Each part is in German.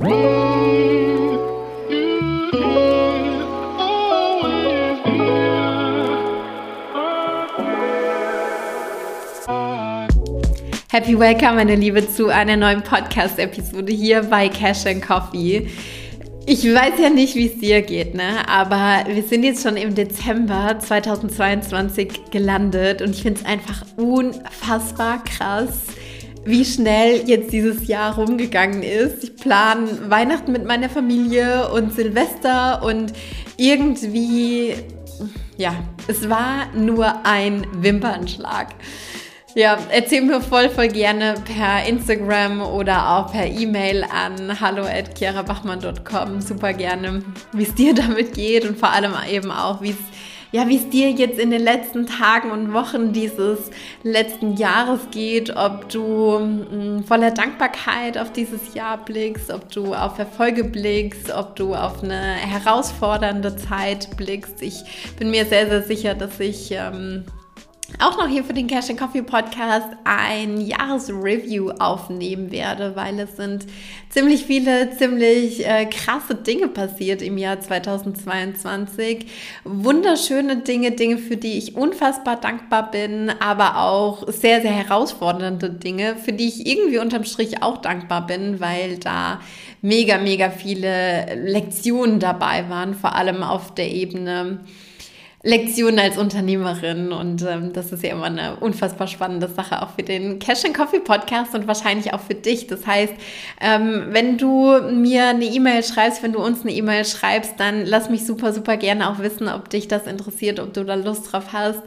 Happy Welcome, meine Liebe, zu einer neuen Podcast-Episode hier bei Cash and Coffee. Ich weiß ja nicht, wie es dir geht, ne? aber wir sind jetzt schon im Dezember 2022 gelandet und ich finde es einfach unfassbar krass, wie schnell jetzt dieses Jahr rumgegangen ist. Ich plane Weihnachten mit meiner Familie und Silvester und irgendwie, ja, es war nur ein Wimpernschlag. Ja, erzähl mir voll, voll gerne per Instagram oder auch per E-Mail an hallo@chiarabachmann.com. Super gerne, wie es dir damit geht und vor allem eben auch, wie es ja, wie es dir jetzt in den letzten Tagen und Wochen dieses letzten Jahres geht, ob du mh, voller Dankbarkeit auf dieses Jahr blickst, ob du auf Erfolge blickst, ob du auf eine herausfordernde Zeit blickst. Ich bin mir sehr, sehr sicher, dass ich ähm, auch noch hier für den Cash Coffee Podcast ein Jahresreview aufnehmen werde, weil es sind ziemlich viele, ziemlich äh, krasse Dinge passiert im Jahr 2022. Wunderschöne Dinge, Dinge, für die ich unfassbar dankbar bin, aber auch sehr, sehr herausfordernde Dinge, für die ich irgendwie unterm Strich auch dankbar bin, weil da mega, mega viele Lektionen dabei waren, vor allem auf der Ebene Lektionen als Unternehmerin und ähm, das ist ja immer eine unfassbar spannende Sache auch für den Cash and Coffee Podcast und wahrscheinlich auch für dich. Das heißt, ähm, wenn du mir eine E-Mail schreibst, wenn du uns eine E-Mail schreibst, dann lass mich super, super gerne auch wissen, ob dich das interessiert, ob du da Lust drauf hast,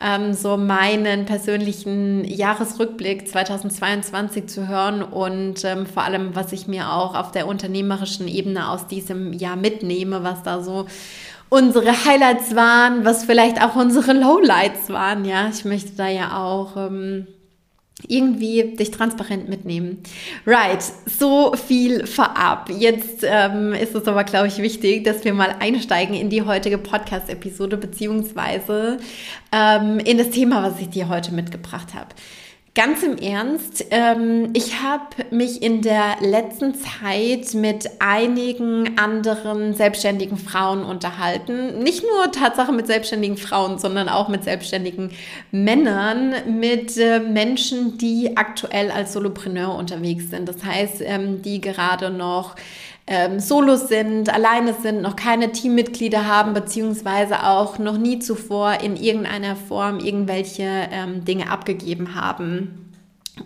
ähm, so meinen persönlichen Jahresrückblick 2022 zu hören und ähm, vor allem, was ich mir auch auf der unternehmerischen Ebene aus diesem Jahr mitnehme, was da so unsere Highlights waren, was vielleicht auch unsere Lowlights waren. Ja, ich möchte da ja auch ähm, irgendwie dich transparent mitnehmen. Right, so viel vorab. Jetzt ähm, ist es aber, glaube ich, wichtig, dass wir mal einsteigen in die heutige Podcast-Episode beziehungsweise ähm, in das Thema, was ich dir heute mitgebracht habe. Ganz im Ernst, ähm, ich habe mich in der letzten Zeit mit einigen anderen selbstständigen Frauen unterhalten. Nicht nur Tatsache mit selbstständigen Frauen, sondern auch mit selbstständigen Männern, mit äh, Menschen, die aktuell als Solopreneur unterwegs sind. Das heißt, ähm, die gerade noch ähm, Solos sind, alleine sind, noch keine Teammitglieder haben, beziehungsweise auch noch nie zuvor in irgendeiner Form irgendwelche ähm, Dinge abgegeben haben.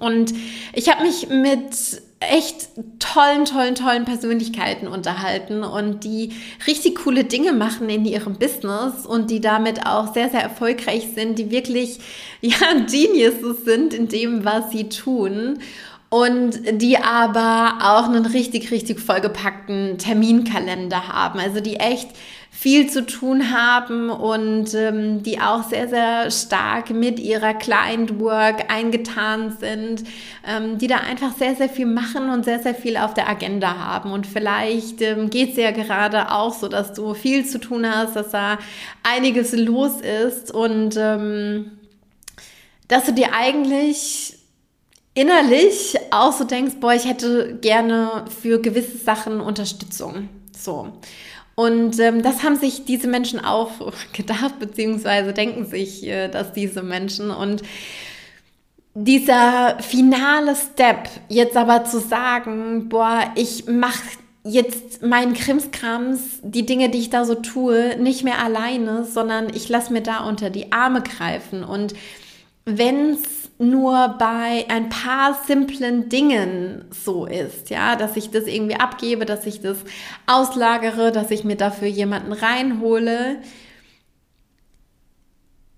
Und ich habe mich mit echt tollen, tollen, tollen Persönlichkeiten unterhalten und die richtig coole Dinge machen in ihrem Business und die damit auch sehr, sehr erfolgreich sind, die wirklich, ja, Geniuses sind in dem, was sie tun und die aber auch einen richtig, richtig vollgepackten Terminkalender haben. Also die echt viel zu tun haben und ähm, die auch sehr, sehr stark mit ihrer Client Work eingetan sind, ähm, die da einfach sehr, sehr viel machen und sehr, sehr viel auf der Agenda haben. Und vielleicht ähm, geht es ja gerade auch so, dass du viel zu tun hast, dass da einiges los ist und ähm, dass du dir eigentlich innerlich auch so denkst, boah, ich hätte gerne für gewisse Sachen Unterstützung. So. Und ähm, das haben sich diese Menschen auch gedacht, beziehungsweise denken sich äh, dass diese Menschen. Und dieser finale Step, jetzt aber zu sagen, boah, ich mache jetzt meinen Krimskrams, die Dinge, die ich da so tue, nicht mehr alleine, sondern ich lasse mir da unter die Arme greifen. Und wenn es nur bei ein paar simplen Dingen so ist, ja, dass ich das irgendwie abgebe, dass ich das auslagere, dass ich mir dafür jemanden reinhole.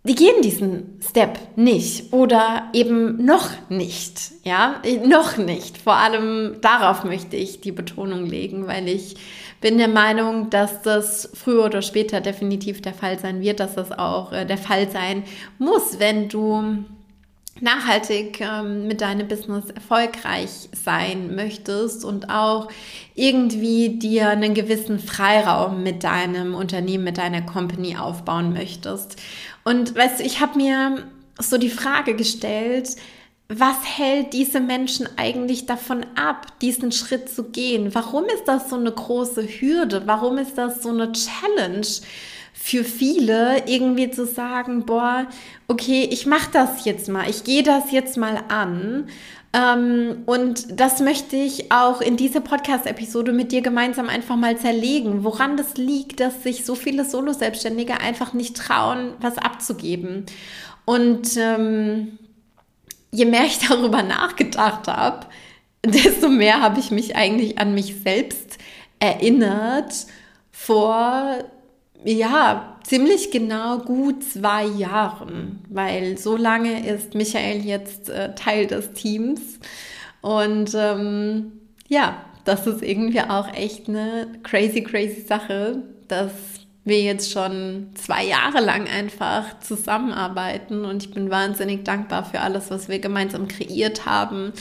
Die gehen diesen Step nicht oder eben noch nicht, ja, noch nicht. Vor allem darauf möchte ich die Betonung legen, weil ich bin der Meinung, dass das früher oder später definitiv der Fall sein wird, dass das auch äh, der Fall sein muss, wenn du nachhaltig ähm, mit deinem Business erfolgreich sein möchtest und auch irgendwie dir einen gewissen Freiraum mit deinem Unternehmen, mit deiner Company aufbauen möchtest. Und weißt du, ich habe mir so die Frage gestellt, was hält diese Menschen eigentlich davon ab, diesen Schritt zu gehen? Warum ist das so eine große Hürde? Warum ist das so eine Challenge für viele, irgendwie zu sagen, boah, okay, ich mache das jetzt mal, ich gehe das jetzt mal an. Ähm, und das möchte ich auch in dieser Podcast-Episode mit dir gemeinsam einfach mal zerlegen, woran das liegt, dass sich so viele Solo-Selbstständige einfach nicht trauen, was abzugeben. Und ähm, je mehr ich darüber nachgedacht habe, desto mehr habe ich mich eigentlich an mich selbst erinnert vor, ja, ziemlich genau gut zwei Jahren, weil so lange ist Michael jetzt äh, Teil des Teams. Und ähm, ja, das ist irgendwie auch echt eine crazy, crazy Sache, dass wir jetzt schon zwei Jahre lang einfach zusammenarbeiten und ich bin wahnsinnig dankbar für alles, was wir gemeinsam kreiert haben,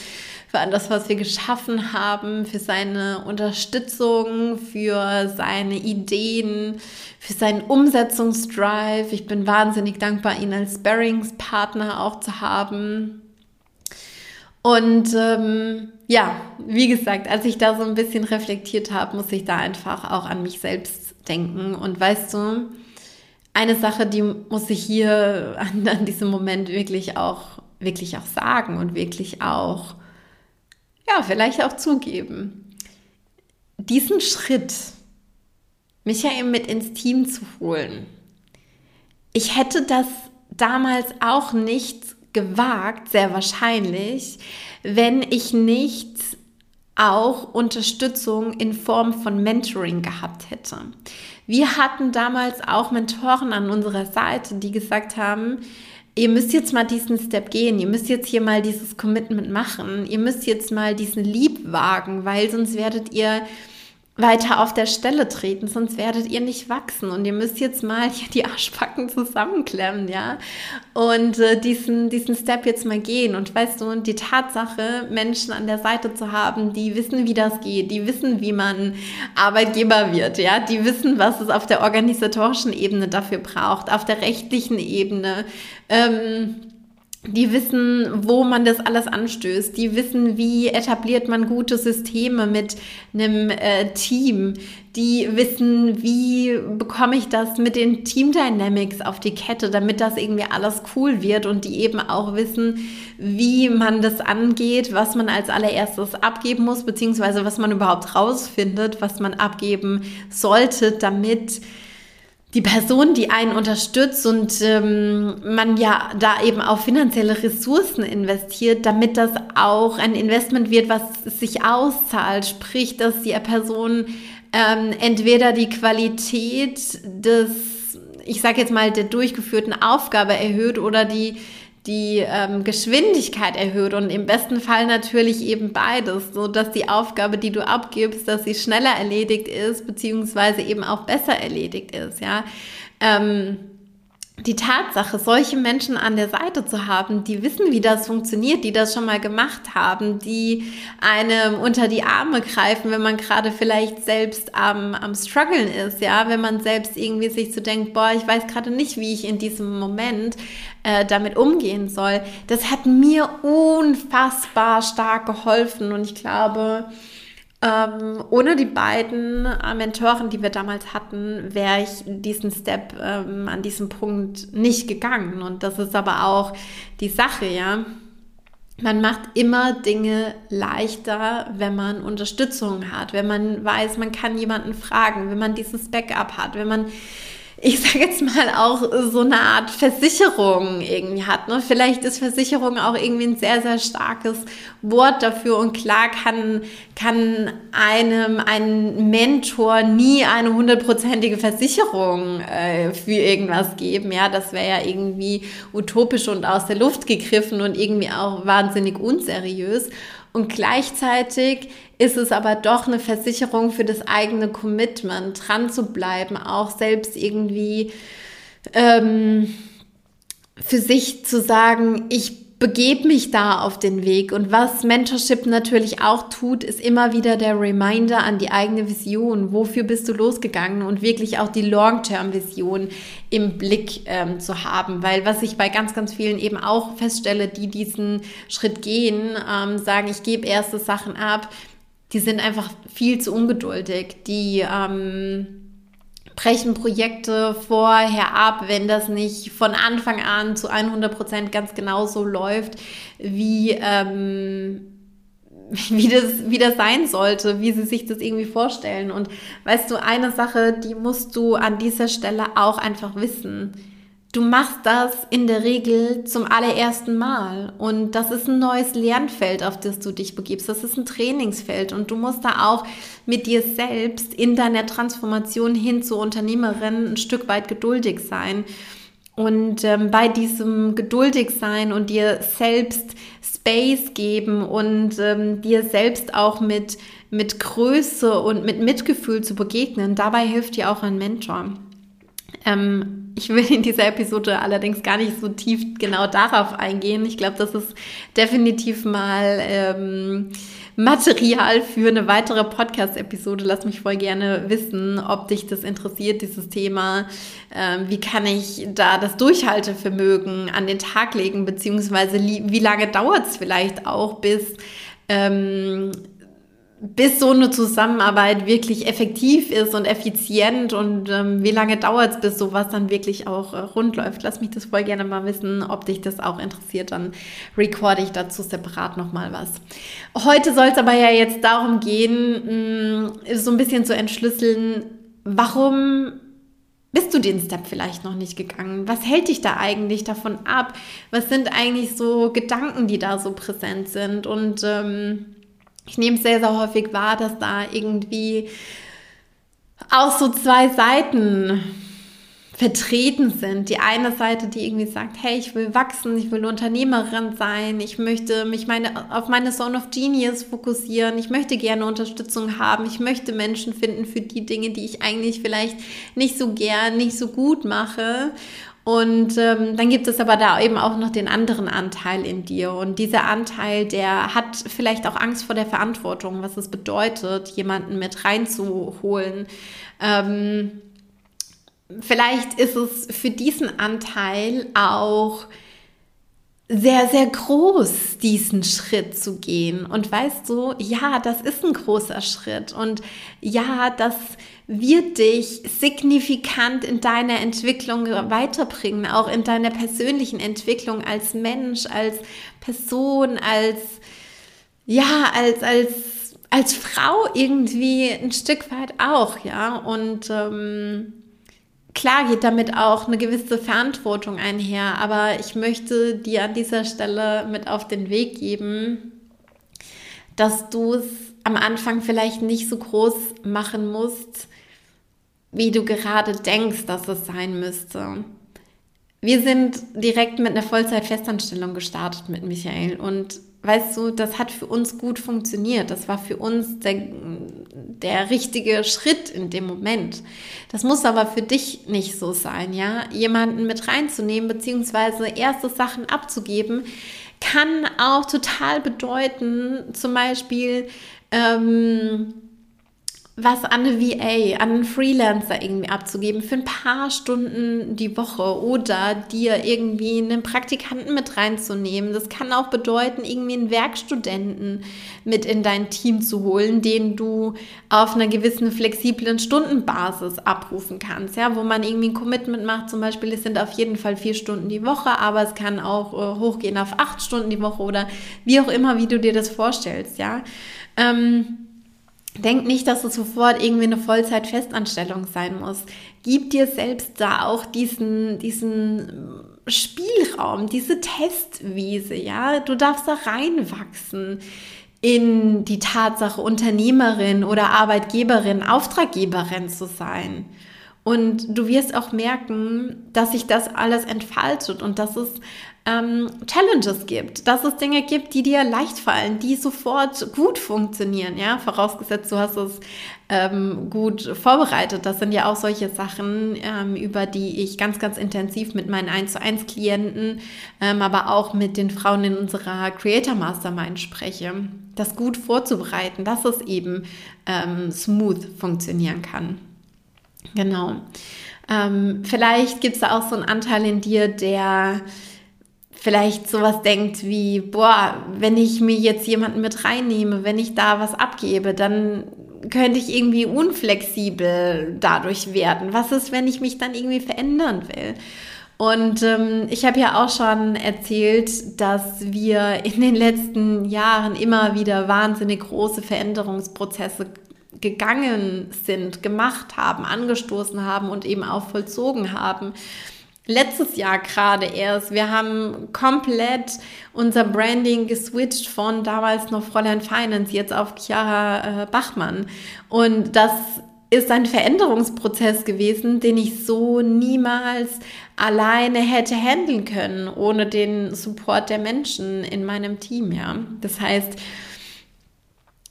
für alles, was wir geschaffen haben, für seine Unterstützung, für seine Ideen, für seinen Umsetzungsdrive. Ich bin wahnsinnig dankbar, ihn als Sparringspartner auch zu haben. Und ähm, ja, wie gesagt, als ich da so ein bisschen reflektiert habe, muss ich da einfach auch an mich selbst denken. Und weißt du, eine Sache, die muss ich hier an, an diesem Moment wirklich auch, wirklich auch sagen und wirklich auch, ja, vielleicht auch zugeben. Diesen Schritt, Michael mit ins Team zu holen, ich hätte das damals auch nicht gewagt, sehr wahrscheinlich, wenn ich nicht auch Unterstützung in Form von Mentoring gehabt hätte. Wir hatten damals auch Mentoren an unserer Seite, die gesagt haben, ihr müsst jetzt mal diesen Step gehen, ihr müsst jetzt hier mal dieses Commitment machen, ihr müsst jetzt mal diesen Lieb wagen, weil sonst werdet ihr weiter auf der Stelle treten, sonst werdet ihr nicht wachsen. Und ihr müsst jetzt mal hier die Arschbacken zusammenklemmen, ja, und äh, diesen, diesen Step jetzt mal gehen. Und weißt du, die Tatsache, Menschen an der Seite zu haben, die wissen, wie das geht, die wissen, wie man Arbeitgeber wird, ja, die wissen, was es auf der organisatorischen Ebene dafür braucht, auf der rechtlichen Ebene, ähm, die wissen, wo man das alles anstößt. Die wissen, wie etabliert man gute Systeme mit einem äh, Team. Die wissen, wie bekomme ich das mit den Team Dynamics auf die Kette, damit das irgendwie alles cool wird und die eben auch wissen, wie man das angeht, was man als allererstes abgeben muss, beziehungsweise was man überhaupt rausfindet, was man abgeben sollte, damit die Person, die einen unterstützt und ähm, man ja da eben auch finanzielle Ressourcen investiert, damit das auch ein Investment wird, was sich auszahlt. Sprich, dass die Person ähm, entweder die Qualität des, ich sage jetzt mal, der durchgeführten Aufgabe erhöht oder die die ähm, Geschwindigkeit erhöht und im besten Fall natürlich eben beides, so dass die Aufgabe, die du abgibst, dass sie schneller erledigt ist, beziehungsweise eben auch besser erledigt ist, ja. Ähm, die Tatsache, solche Menschen an der Seite zu haben, die wissen, wie das funktioniert, die das schon mal gemacht haben, die einem unter die Arme greifen, wenn man gerade vielleicht selbst am, am struggeln ist, ja, wenn man selbst irgendwie sich so denkt, boah, ich weiß gerade nicht, wie ich in diesem Moment äh, damit umgehen soll. Das hat mir unfassbar stark geholfen und ich glaube, ähm, ohne die beiden äh, Mentoren, die wir damals hatten, wäre ich diesen Step ähm, an diesem Punkt nicht gegangen. Und das ist aber auch die Sache, ja. Man macht immer Dinge leichter, wenn man Unterstützung hat, wenn man weiß, man kann jemanden fragen, wenn man dieses Backup hat, wenn man ich sage jetzt mal, auch so eine Art Versicherung irgendwie hat. Ne? Vielleicht ist Versicherung auch irgendwie ein sehr, sehr starkes Wort dafür und klar kann, kann einem ein Mentor nie eine hundertprozentige Versicherung äh, für irgendwas geben. Ja, das wäre ja irgendwie utopisch und aus der Luft gegriffen und irgendwie auch wahnsinnig unseriös. Und gleichzeitig ist es aber doch eine Versicherung für das eigene Commitment, dran zu bleiben, auch selbst irgendwie ähm, für sich zu sagen, ich begebe mich da auf den Weg. Und was Mentorship natürlich auch tut, ist immer wieder der Reminder an die eigene Vision. Wofür bist du losgegangen? Und wirklich auch die Long-Term-Vision im Blick ähm, zu haben. Weil was ich bei ganz, ganz vielen eben auch feststelle, die diesen Schritt gehen, ähm, sagen, ich gebe erste Sachen ab, die sind einfach viel zu ungeduldig. Die ähm, brechen Projekte vorher ab, wenn das nicht von Anfang an zu 100 Prozent ganz genau so läuft, wie, ähm, wie, das, wie das sein sollte, wie sie sich das irgendwie vorstellen. Und weißt du, eine Sache, die musst du an dieser Stelle auch einfach wissen Du machst das in der Regel zum allerersten Mal und das ist ein neues Lernfeld, auf das du dich begibst. Das ist ein Trainingsfeld und du musst da auch mit dir selbst in deiner Transformation hin zur Unternehmerin ein Stück weit geduldig sein. Und ähm, bei diesem geduldig sein und dir selbst Space geben und ähm, dir selbst auch mit, mit Größe und mit Mitgefühl zu begegnen, dabei hilft dir auch ein Mentor. Ähm, ich will in dieser Episode allerdings gar nicht so tief genau darauf eingehen. Ich glaube, das ist definitiv mal ähm, Material für eine weitere Podcast-Episode. Lass mich voll gerne wissen, ob dich das interessiert, dieses Thema. Ähm, wie kann ich da das Durchhaltevermögen an den Tag legen, beziehungsweise wie lange dauert es vielleicht auch, bis ähm, bis so eine Zusammenarbeit wirklich effektiv ist und effizient und ähm, wie lange dauert es, bis sowas dann wirklich auch äh, rund läuft. Lass mich das voll gerne mal wissen, ob dich das auch interessiert, dann recorde ich dazu separat nochmal was. Heute soll es aber ja jetzt darum gehen, mh, so ein bisschen zu entschlüsseln, warum bist du den Step vielleicht noch nicht gegangen? Was hält dich da eigentlich davon ab? Was sind eigentlich so Gedanken, die da so präsent sind? Und ähm, ich nehme sehr, sehr häufig wahr, dass da irgendwie auch so zwei Seiten vertreten sind. Die eine Seite, die irgendwie sagt, hey, ich will wachsen, ich will Unternehmerin sein, ich möchte mich meine, auf meine Zone of Genius fokussieren, ich möchte gerne Unterstützung haben, ich möchte Menschen finden für die Dinge, die ich eigentlich vielleicht nicht so gern, nicht so gut mache. Und ähm, dann gibt es aber da eben auch noch den anderen Anteil in dir. Und dieser Anteil, der hat vielleicht auch Angst vor der Verantwortung, was es bedeutet, jemanden mit reinzuholen. Ähm, vielleicht ist es für diesen Anteil auch sehr, sehr groß, diesen Schritt zu gehen. Und weißt du, ja, das ist ein großer Schritt. Und ja, das wird dich signifikant in deiner Entwicklung weiterbringen, auch in deiner persönlichen Entwicklung als Mensch, als Person, als, ja, als, als, als Frau irgendwie ein Stück weit auch, ja. Und, ähm, Klar geht damit auch eine gewisse Verantwortung einher, aber ich möchte dir an dieser Stelle mit auf den Weg geben, dass du es am Anfang vielleicht nicht so groß machen musst, wie du gerade denkst, dass es sein müsste. Wir sind direkt mit einer Vollzeit-Festanstellung gestartet mit Michael und weißt du, das hat für uns gut funktioniert. Das war für uns der, der richtige Schritt in dem Moment. Das muss aber für dich nicht so sein, ja. Jemanden mit reinzunehmen, beziehungsweise erste Sachen abzugeben, kann auch total bedeuten, zum Beispiel, ähm, was an eine VA, an einen Freelancer irgendwie abzugeben für ein paar Stunden die Woche oder dir irgendwie einen Praktikanten mit reinzunehmen. Das kann auch bedeuten, irgendwie einen Werkstudenten mit in dein Team zu holen, den du auf einer gewissen flexiblen Stundenbasis abrufen kannst, ja, wo man irgendwie ein Commitment macht. Zum Beispiel, es sind auf jeden Fall vier Stunden die Woche, aber es kann auch äh, hochgehen auf acht Stunden die Woche oder wie auch immer, wie du dir das vorstellst, ja. Ähm, Denk nicht, dass es sofort irgendwie eine Vollzeit-Festanstellung sein muss. Gib dir selbst da auch diesen, diesen Spielraum, diese Testwiese, ja. Du darfst da reinwachsen in die Tatsache, Unternehmerin oder Arbeitgeberin, Auftraggeberin zu sein. Und du wirst auch merken, dass sich das alles entfaltet und dass es ähm, Challenges gibt, dass es Dinge gibt, die dir leicht fallen, die sofort gut funktionieren, ja, vorausgesetzt du hast es ähm, gut vorbereitet. Das sind ja auch solche Sachen, ähm, über die ich ganz, ganz intensiv mit meinen 1 zu 1 Klienten, ähm, aber auch mit den Frauen in unserer Creator Mastermind spreche. Das gut vorzubereiten, dass es eben ähm, smooth funktionieren kann. Genau. Ähm, vielleicht gibt es da auch so einen Anteil in dir, der vielleicht sowas denkt wie, boah, wenn ich mir jetzt jemanden mit reinnehme, wenn ich da was abgebe, dann könnte ich irgendwie unflexibel dadurch werden. Was ist, wenn ich mich dann irgendwie verändern will? Und ähm, ich habe ja auch schon erzählt, dass wir in den letzten Jahren immer wieder wahnsinnig große Veränderungsprozesse gegangen sind, gemacht haben, angestoßen haben und eben auch vollzogen haben. Letztes Jahr gerade erst. Wir haben komplett unser Branding geswitcht von damals noch Fräulein Finance jetzt auf Chiara äh, Bachmann. Und das ist ein Veränderungsprozess gewesen, den ich so niemals alleine hätte handeln können, ohne den Support der Menschen in meinem Team, ja. Das heißt,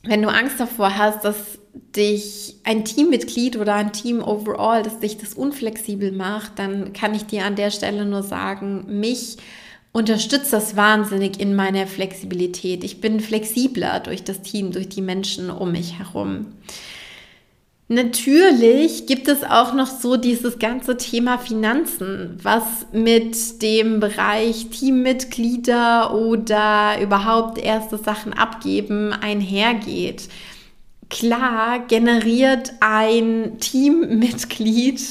wenn du Angst davor hast, dass dich ein Teammitglied oder ein Team overall, dass dich das unflexibel macht, dann kann ich dir an der Stelle nur sagen, mich unterstützt das wahnsinnig in meiner Flexibilität. Ich bin flexibler durch das Team, durch die Menschen um mich herum. Natürlich gibt es auch noch so dieses ganze Thema Finanzen, was mit dem Bereich Teammitglieder oder überhaupt erste Sachen abgeben einhergeht. Klar generiert ein Teammitglied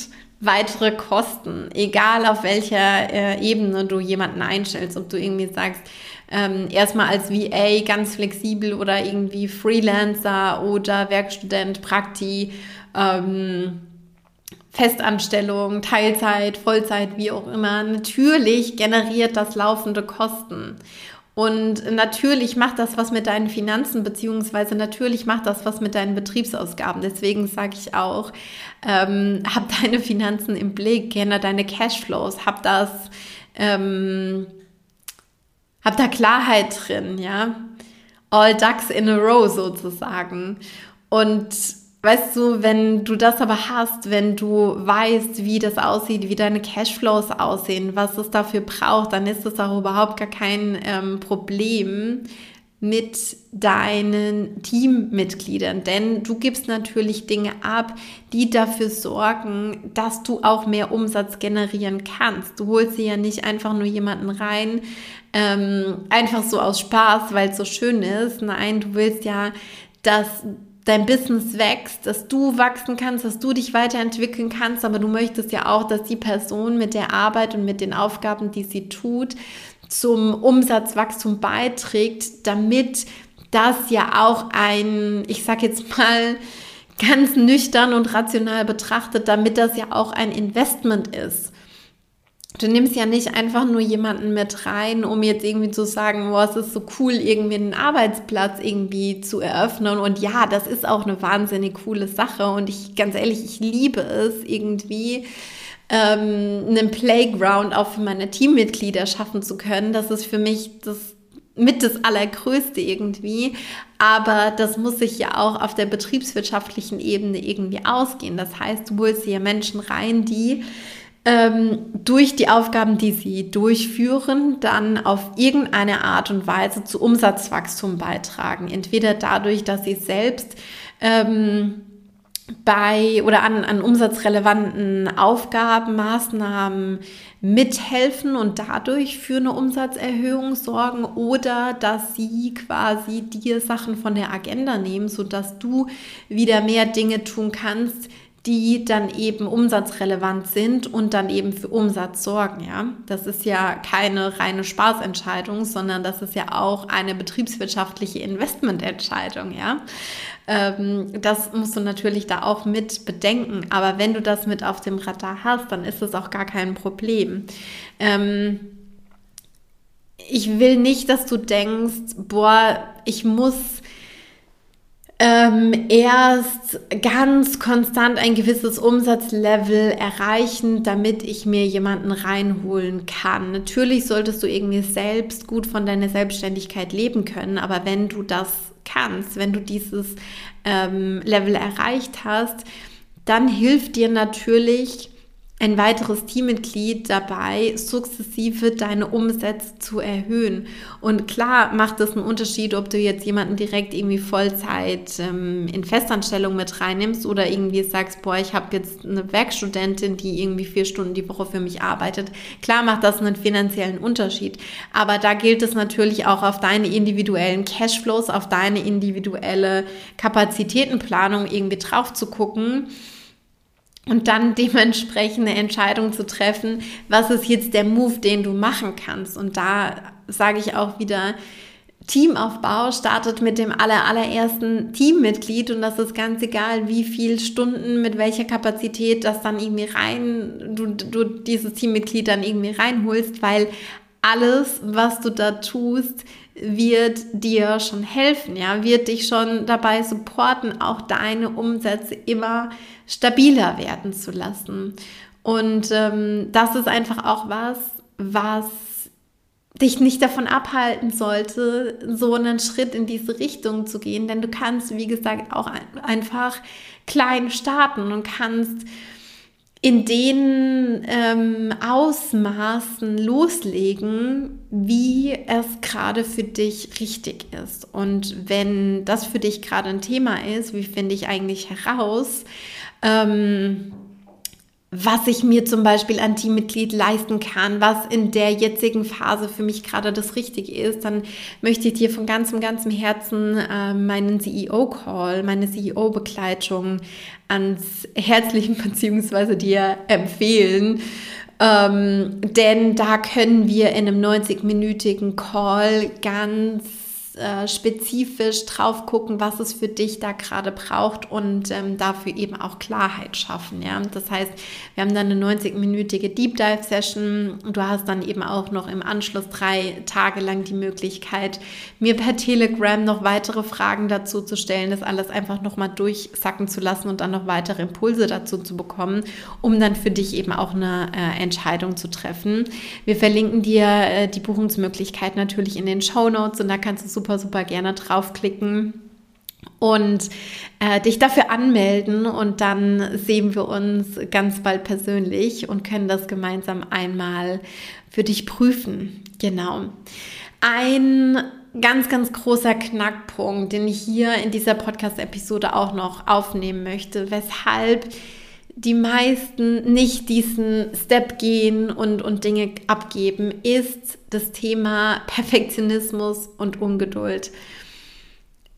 weitere Kosten, egal auf welcher äh, Ebene du jemanden einstellst, ob du irgendwie sagst, ähm, erstmal als VA ganz flexibel oder irgendwie Freelancer oder Werkstudent, Prakti, ähm, Festanstellung, Teilzeit, Vollzeit, wie auch immer. Natürlich generiert das laufende Kosten. Und natürlich macht das was mit deinen Finanzen, beziehungsweise natürlich macht das was mit deinen Betriebsausgaben. Deswegen sage ich auch, ähm, hab deine Finanzen im Blick, kenne deine Cashflows, hab das, ähm, hab da Klarheit drin, ja. All ducks in a row sozusagen. Und Weißt du, wenn du das aber hast, wenn du weißt, wie das aussieht, wie deine Cashflows aussehen, was es dafür braucht, dann ist das auch überhaupt gar kein ähm, Problem mit deinen Teammitgliedern, denn du gibst natürlich Dinge ab, die dafür sorgen, dass du auch mehr Umsatz generieren kannst. Du holst dir ja nicht einfach nur jemanden rein, ähm, einfach so aus Spaß, weil es so schön ist. Nein, du willst ja, dass dein Business wächst, dass du wachsen kannst, dass du dich weiterentwickeln kannst, aber du möchtest ja auch, dass die Person mit der Arbeit und mit den Aufgaben, die sie tut, zum Umsatzwachstum beiträgt, damit das ja auch ein, ich sag jetzt mal, ganz nüchtern und rational betrachtet, damit das ja auch ein Investment ist. Du nimmst ja nicht einfach nur jemanden mit rein, um jetzt irgendwie zu sagen, boah, es ist so cool, irgendwie einen Arbeitsplatz irgendwie zu eröffnen. Und ja, das ist auch eine wahnsinnig coole Sache. Und ich, ganz ehrlich, ich liebe es irgendwie, ähm, einen Playground auch für meine Teammitglieder schaffen zu können. Das ist für mich das mit das Allergrößte irgendwie. Aber das muss sich ja auch auf der betriebswirtschaftlichen Ebene irgendwie ausgehen. Das heißt, du holst hier Menschen rein, die ähm, durch die Aufgaben, die sie durchführen, dann auf irgendeine Art und Weise zu Umsatzwachstum beitragen. Entweder dadurch, dass sie selbst ähm, bei oder an, an umsatzrelevanten Aufgaben, Maßnahmen mithelfen und dadurch für eine Umsatzerhöhung sorgen oder dass sie quasi dir Sachen von der Agenda nehmen, sodass du wieder mehr Dinge tun kannst, die dann eben umsatzrelevant sind und dann eben für Umsatz sorgen, ja. Das ist ja keine reine Spaßentscheidung, sondern das ist ja auch eine betriebswirtschaftliche Investmententscheidung, ja. Ähm, das musst du natürlich da auch mit bedenken. Aber wenn du das mit auf dem Radar hast, dann ist es auch gar kein Problem. Ähm, ich will nicht, dass du denkst, boah, ich muss ähm, erst ganz konstant ein gewisses Umsatzlevel erreichen, damit ich mir jemanden reinholen kann. Natürlich solltest du irgendwie selbst gut von deiner Selbstständigkeit leben können, aber wenn du das kannst, wenn du dieses ähm, Level erreicht hast, dann hilft dir natürlich ein weiteres Teammitglied dabei, sukzessive deine Umsätze zu erhöhen. Und klar macht es einen Unterschied, ob du jetzt jemanden direkt irgendwie Vollzeit ähm, in Festanstellung mit reinnimmst oder irgendwie sagst, boah, ich habe jetzt eine Werkstudentin, die irgendwie vier Stunden die Woche für mich arbeitet. Klar macht das einen finanziellen Unterschied. Aber da gilt es natürlich auch auf deine individuellen Cashflows, auf deine individuelle Kapazitätenplanung irgendwie drauf zu gucken und dann dementsprechend eine Entscheidung zu treffen, was ist jetzt der Move, den du machen kannst. Und da sage ich auch wieder, Teamaufbau startet mit dem aller, allerersten Teammitglied und das ist ganz egal, wie viel Stunden, mit welcher Kapazität das dann irgendwie rein, du, du dieses Teammitglied dann irgendwie reinholst, weil alles, was du da tust, wird dir schon helfen, ja, wird dich schon dabei supporten, auch deine Umsätze immer stabiler werden zu lassen. Und ähm, das ist einfach auch was, was dich nicht davon abhalten sollte, so einen Schritt in diese Richtung zu gehen. Denn du kannst, wie gesagt, auch einfach klein starten und kannst in den ähm, Ausmaßen loslegen, wie es gerade für dich richtig ist. Und wenn das für dich gerade ein Thema ist, wie finde ich eigentlich heraus, ähm, was ich mir zum Beispiel an Teammitglied leisten kann, was in der jetzigen Phase für mich gerade das Richtige ist, dann möchte ich dir von ganzem, ganzem Herzen äh, meinen CEO-Call, meine CEO-Begleitung ans Herzlichen beziehungsweise dir empfehlen. Ähm, denn da können wir in einem 90-minütigen Call ganz äh, spezifisch drauf gucken, was es für dich da gerade braucht und ähm, dafür eben auch Klarheit schaffen. Ja? Das heißt, wir haben dann eine 90-minütige Deep Dive Session. Du hast dann eben auch noch im Anschluss drei Tage lang die Möglichkeit, mir per Telegram noch weitere Fragen dazu zu stellen, das alles einfach nochmal durchsacken zu lassen und dann noch weitere Impulse dazu zu bekommen, um dann für dich eben auch eine äh, Entscheidung zu treffen. Wir verlinken dir äh, die Buchungsmöglichkeit natürlich in den Show Notes und da kannst du super super, super gerne draufklicken und äh, dich dafür anmelden und dann sehen wir uns ganz bald persönlich und können das gemeinsam einmal für dich prüfen. Genau. Ein ganz, ganz großer Knackpunkt, den ich hier in dieser Podcast-Episode auch noch aufnehmen möchte, weshalb die meisten nicht diesen Step gehen und, und Dinge abgeben, ist das Thema Perfektionismus und Ungeduld.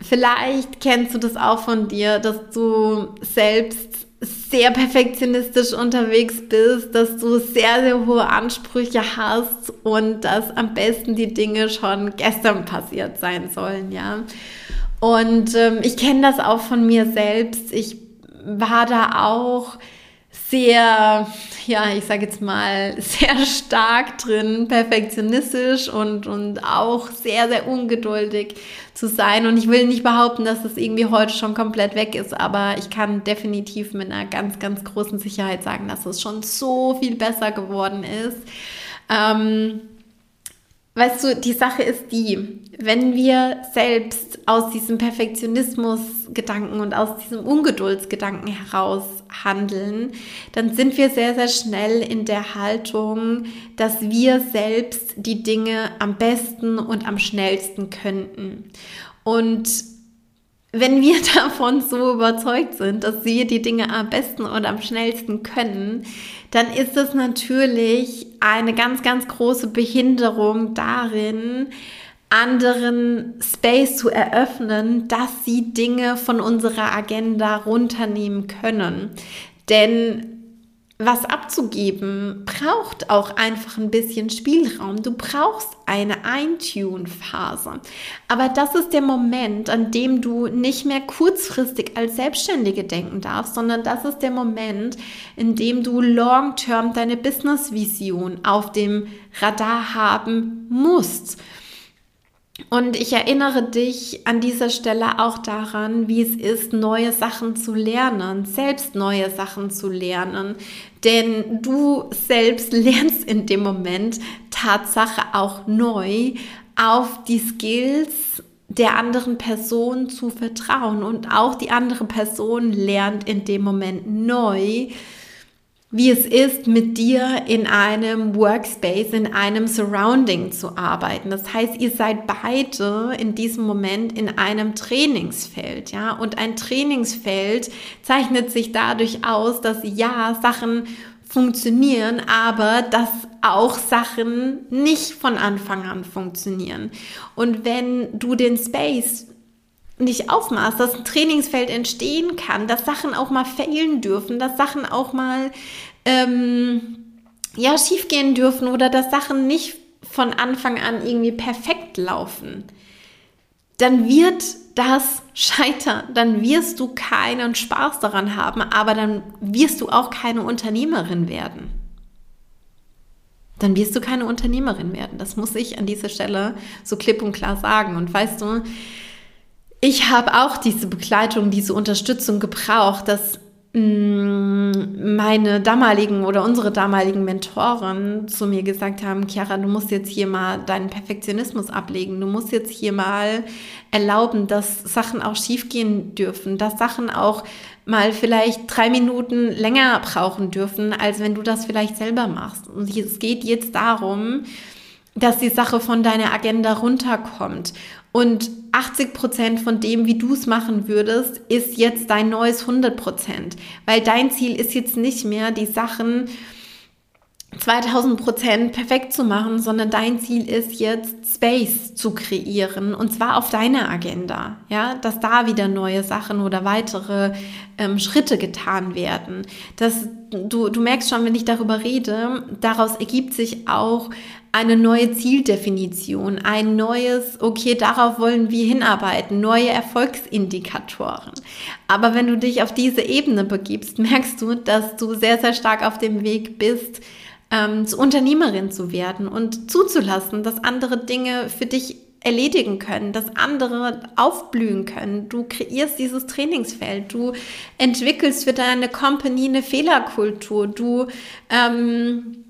Vielleicht kennst du das auch von dir, dass du selbst sehr perfektionistisch unterwegs bist, dass du sehr, sehr hohe Ansprüche hast und dass am besten die Dinge schon gestern passiert sein sollen, ja. Und ähm, ich kenne das auch von mir selbst. Ich war da auch sehr, ja, ich sage jetzt mal, sehr stark drin, perfektionistisch und, und auch sehr, sehr ungeduldig zu sein. Und ich will nicht behaupten, dass es irgendwie heute schon komplett weg ist, aber ich kann definitiv mit einer ganz, ganz großen Sicherheit sagen, dass es schon so viel besser geworden ist. Ähm, Weißt du, die Sache ist die, wenn wir selbst aus diesem Perfektionismus-Gedanken und aus diesem Ungeduldsgedanken heraus handeln, dann sind wir sehr, sehr schnell in der Haltung, dass wir selbst die Dinge am besten und am schnellsten könnten. Und wenn wir davon so überzeugt sind, dass wir die Dinge am besten und am schnellsten können, dann ist es natürlich eine ganz, ganz große Behinderung darin, anderen Space zu eröffnen, dass sie Dinge von unserer Agenda runternehmen können. Denn was abzugeben, braucht auch einfach ein bisschen Spielraum. Du brauchst eine Eintune-Phase. Aber das ist der Moment, an dem du nicht mehr kurzfristig als Selbstständige denken darfst, sondern das ist der Moment, in dem du long-term deine Business-Vision auf dem Radar haben musst. Und ich erinnere dich an dieser Stelle auch daran, wie es ist, neue Sachen zu lernen, selbst neue Sachen zu lernen. Denn du selbst lernst in dem Moment Tatsache auch neu auf die Skills der anderen Person zu vertrauen. Und auch die andere Person lernt in dem Moment neu, wie es ist, mit dir in einem Workspace, in einem Surrounding zu arbeiten. Das heißt, ihr seid beide in diesem Moment in einem Trainingsfeld, ja. Und ein Trainingsfeld zeichnet sich dadurch aus, dass ja Sachen funktionieren, aber dass auch Sachen nicht von Anfang an funktionieren. Und wenn du den Space nicht aufmachst, dass ein Trainingsfeld entstehen kann, dass Sachen auch mal fehlen dürfen, dass Sachen auch mal ähm, ja schiefgehen dürfen oder dass Sachen nicht von Anfang an irgendwie perfekt laufen, dann wird das scheitern, dann wirst du keinen Spaß daran haben, aber dann wirst du auch keine Unternehmerin werden. Dann wirst du keine Unternehmerin werden. Das muss ich an dieser Stelle so klipp und klar sagen. Und weißt du, ich habe auch diese Begleitung, diese Unterstützung gebraucht, dass mm, meine damaligen oder unsere damaligen Mentoren zu mir gesagt haben, Chiara, du musst jetzt hier mal deinen Perfektionismus ablegen. Du musst jetzt hier mal erlauben, dass Sachen auch schiefgehen dürfen, dass Sachen auch mal vielleicht drei Minuten länger brauchen dürfen, als wenn du das vielleicht selber machst. Und es geht jetzt darum, dass die Sache von deiner Agenda runterkommt. Und 80 Prozent von dem, wie du es machen würdest, ist jetzt dein neues 100 Prozent. Weil dein Ziel ist jetzt nicht mehr, die Sachen 2000 Prozent perfekt zu machen, sondern dein Ziel ist jetzt Space zu kreieren und zwar auf deiner Agenda, ja, dass da wieder neue Sachen oder weitere ähm, Schritte getan werden. Das, du, du merkst schon, wenn ich darüber rede, daraus ergibt sich auch eine neue Zieldefinition, ein neues, okay, darauf wollen wir hinarbeiten, neue Erfolgsindikatoren. Aber wenn du dich auf diese Ebene begibst, merkst du, dass du sehr, sehr stark auf dem Weg bist, ähm, zu Unternehmerin zu werden und zuzulassen, dass andere Dinge für dich erledigen können, dass andere aufblühen können. Du kreierst dieses Trainingsfeld, du entwickelst für deine Company eine Fehlerkultur, du ähm,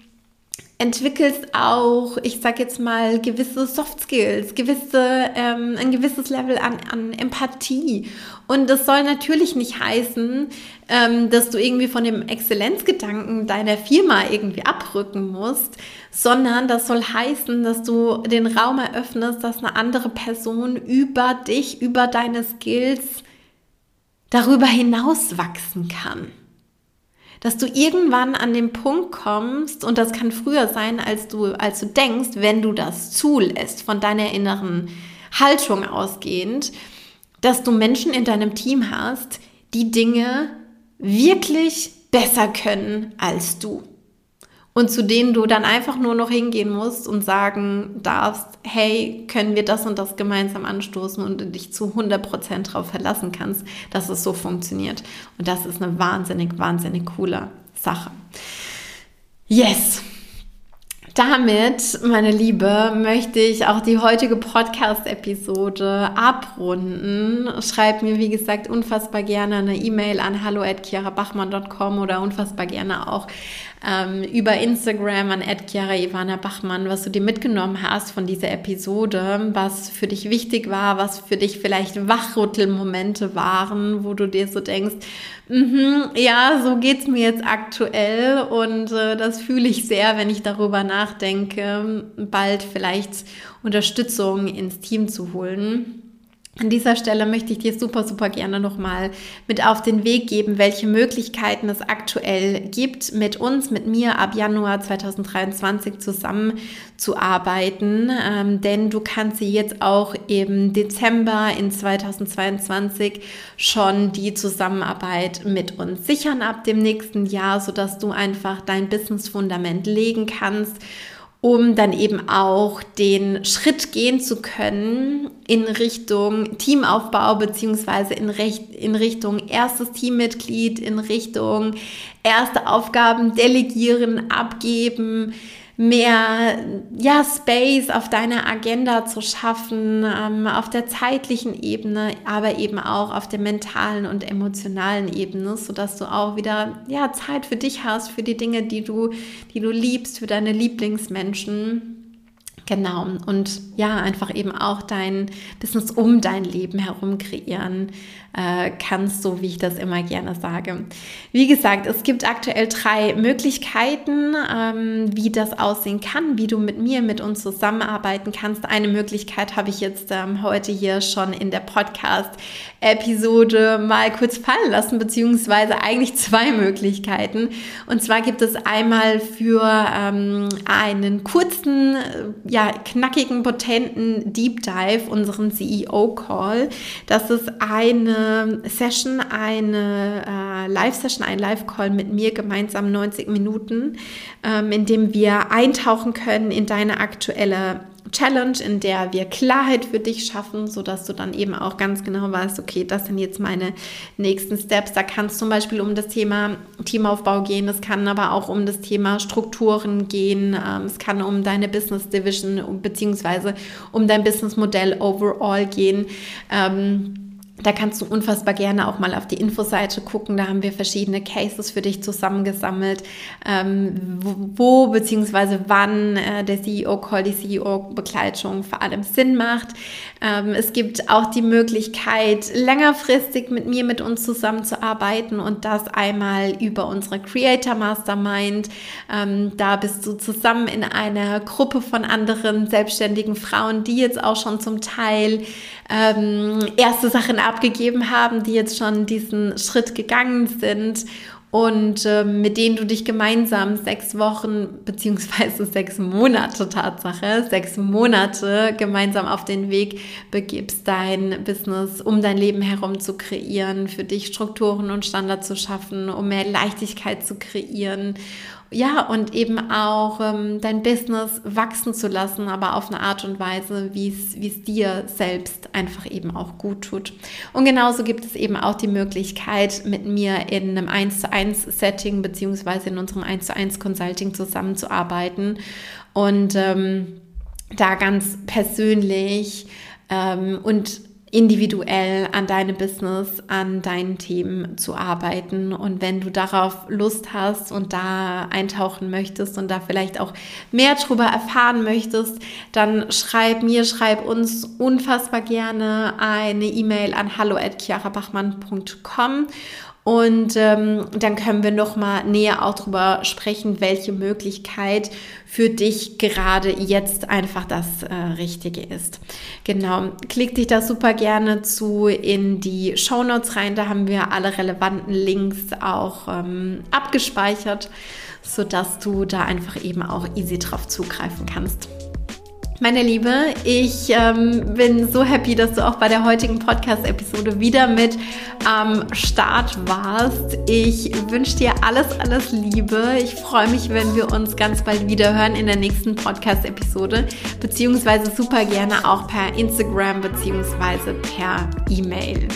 entwickelst auch, ich sag jetzt mal, gewisse Soft Skills, gewisse, ähm, ein gewisses Level an, an Empathie. Und das soll natürlich nicht heißen, ähm, dass du irgendwie von dem Exzellenzgedanken deiner Firma irgendwie abrücken musst, sondern das soll heißen, dass du den Raum eröffnest, dass eine andere Person über dich, über deine Skills darüber hinaus wachsen kann dass du irgendwann an den Punkt kommst, und das kann früher sein, als du, als du denkst, wenn du das zulässt, von deiner inneren Haltung ausgehend, dass du Menschen in deinem Team hast, die Dinge wirklich besser können als du und zu denen du dann einfach nur noch hingehen musst und sagen darfst, hey, können wir das und das gemeinsam anstoßen und dich zu 100% darauf verlassen kannst, dass es so funktioniert. Und das ist eine wahnsinnig, wahnsinnig coole Sache. Yes, damit, meine Liebe, möchte ich auch die heutige Podcast-Episode abrunden. Schreib mir, wie gesagt, unfassbar gerne eine E-Mail an hallo@chiarabachmann.com oder unfassbar gerne auch ähm, über Instagram an Bachmann, was du dir mitgenommen hast von dieser Episode, was für dich wichtig war, was für dich vielleicht Wachrüttelmomente waren, wo du dir so denkst, Mhm, ja, so geht's mir jetzt aktuell und äh, das fühle ich sehr, wenn ich darüber nachdenke, bald vielleicht Unterstützung ins Team zu holen. An dieser Stelle möchte ich dir super, super gerne nochmal mit auf den Weg geben, welche Möglichkeiten es aktuell gibt, mit uns, mit mir ab Januar 2023 zusammenzuarbeiten. Ähm, denn du kannst sie jetzt auch im Dezember in 2022 schon die Zusammenarbeit mit uns sichern ab dem nächsten Jahr, sodass du einfach dein Business-Fundament legen kannst um dann eben auch den Schritt gehen zu können in Richtung Teamaufbau beziehungsweise in, in Richtung erstes Teammitglied, in Richtung erste Aufgaben delegieren, abgeben, mehr ja, Space auf deiner Agenda zu schaffen, ähm, auf der zeitlichen Ebene, aber eben auch auf der mentalen und emotionalen Ebene, sodass du auch wieder ja, Zeit für dich hast, für die Dinge, die du, die du liebst, für deine Lieblingsmenschen. Genau. Und ja, einfach eben auch dein Business um dein Leben herum kreieren äh, kannst, so wie ich das immer gerne sage. Wie gesagt, es gibt aktuell drei Möglichkeiten, ähm, wie das aussehen kann, wie du mit mir, mit uns zusammenarbeiten kannst. Eine Möglichkeit habe ich jetzt ähm, heute hier schon in der Podcast-Episode mal kurz fallen lassen, beziehungsweise eigentlich zwei Möglichkeiten. Und zwar gibt es einmal für ähm, einen kurzen, ja, knackigen, potenten Deep Dive unseren CEO-Call. Das ist eine Session, eine äh, Live-Session, ein Live-Call mit mir gemeinsam 90 Minuten, ähm, in dem wir eintauchen können in deine aktuelle Challenge, in der wir Klarheit für dich schaffen, sodass du dann eben auch ganz genau weißt, okay, das sind jetzt meine nächsten Steps. Da kann es zum Beispiel um das Thema Teamaufbau gehen, es kann aber auch um das Thema Strukturen gehen, ähm, es kann um deine Business Division beziehungsweise um dein Business Modell overall gehen. Ähm, da kannst du unfassbar gerne auch mal auf die Infoseite gucken. Da haben wir verschiedene Cases für dich zusammengesammelt, ähm, wo, wo beziehungsweise wann äh, der CEO-Call, die CEO-Begleitung vor allem Sinn macht. Ähm, es gibt auch die Möglichkeit, längerfristig mit mir, mit uns zusammenzuarbeiten und das einmal über unsere Creator Mastermind. Ähm, da bist du zusammen in einer Gruppe von anderen selbstständigen Frauen, die jetzt auch schon zum Teil ähm, erste Sachen abgegeben haben, die jetzt schon diesen Schritt gegangen sind und äh, mit denen du dich gemeinsam sechs Wochen beziehungsweise sechs Monate Tatsache, sechs Monate gemeinsam auf den Weg begibst, dein Business um dein Leben herum zu kreieren, für dich Strukturen und Standards zu schaffen, um mehr Leichtigkeit zu kreieren ja, und eben auch ähm, dein Business wachsen zu lassen, aber auf eine Art und Weise, wie es dir selbst einfach eben auch gut tut. Und genauso gibt es eben auch die Möglichkeit, mit mir in einem 1 zu 1 Setting beziehungsweise in unserem 1 zu 1 Consulting zusammenzuarbeiten und ähm, da ganz persönlich ähm, und individuell an deine Business, an deinen Themen zu arbeiten. Und wenn du darauf Lust hast und da eintauchen möchtest und da vielleicht auch mehr drüber erfahren möchtest, dann schreib mir, schreib uns unfassbar gerne eine E-Mail an hallo@chiarabachmann.com und ähm, dann können wir noch mal näher auch darüber sprechen, welche Möglichkeit für dich gerade jetzt einfach das äh, Richtige ist. Genau, klick dich da super gerne zu in die Show Notes rein. Da haben wir alle relevanten Links auch ähm, abgespeichert, sodass du da einfach eben auch easy drauf zugreifen kannst. Meine Liebe, ich ähm, bin so happy, dass du auch bei der heutigen Podcast-Episode wieder mit am ähm, Start warst. Ich wünsche dir alles, alles Liebe. Ich freue mich, wenn wir uns ganz bald wieder hören in der nächsten Podcast-Episode, beziehungsweise super gerne auch per Instagram beziehungsweise per E-Mail.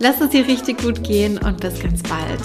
Lass es dir richtig gut gehen und bis ganz bald.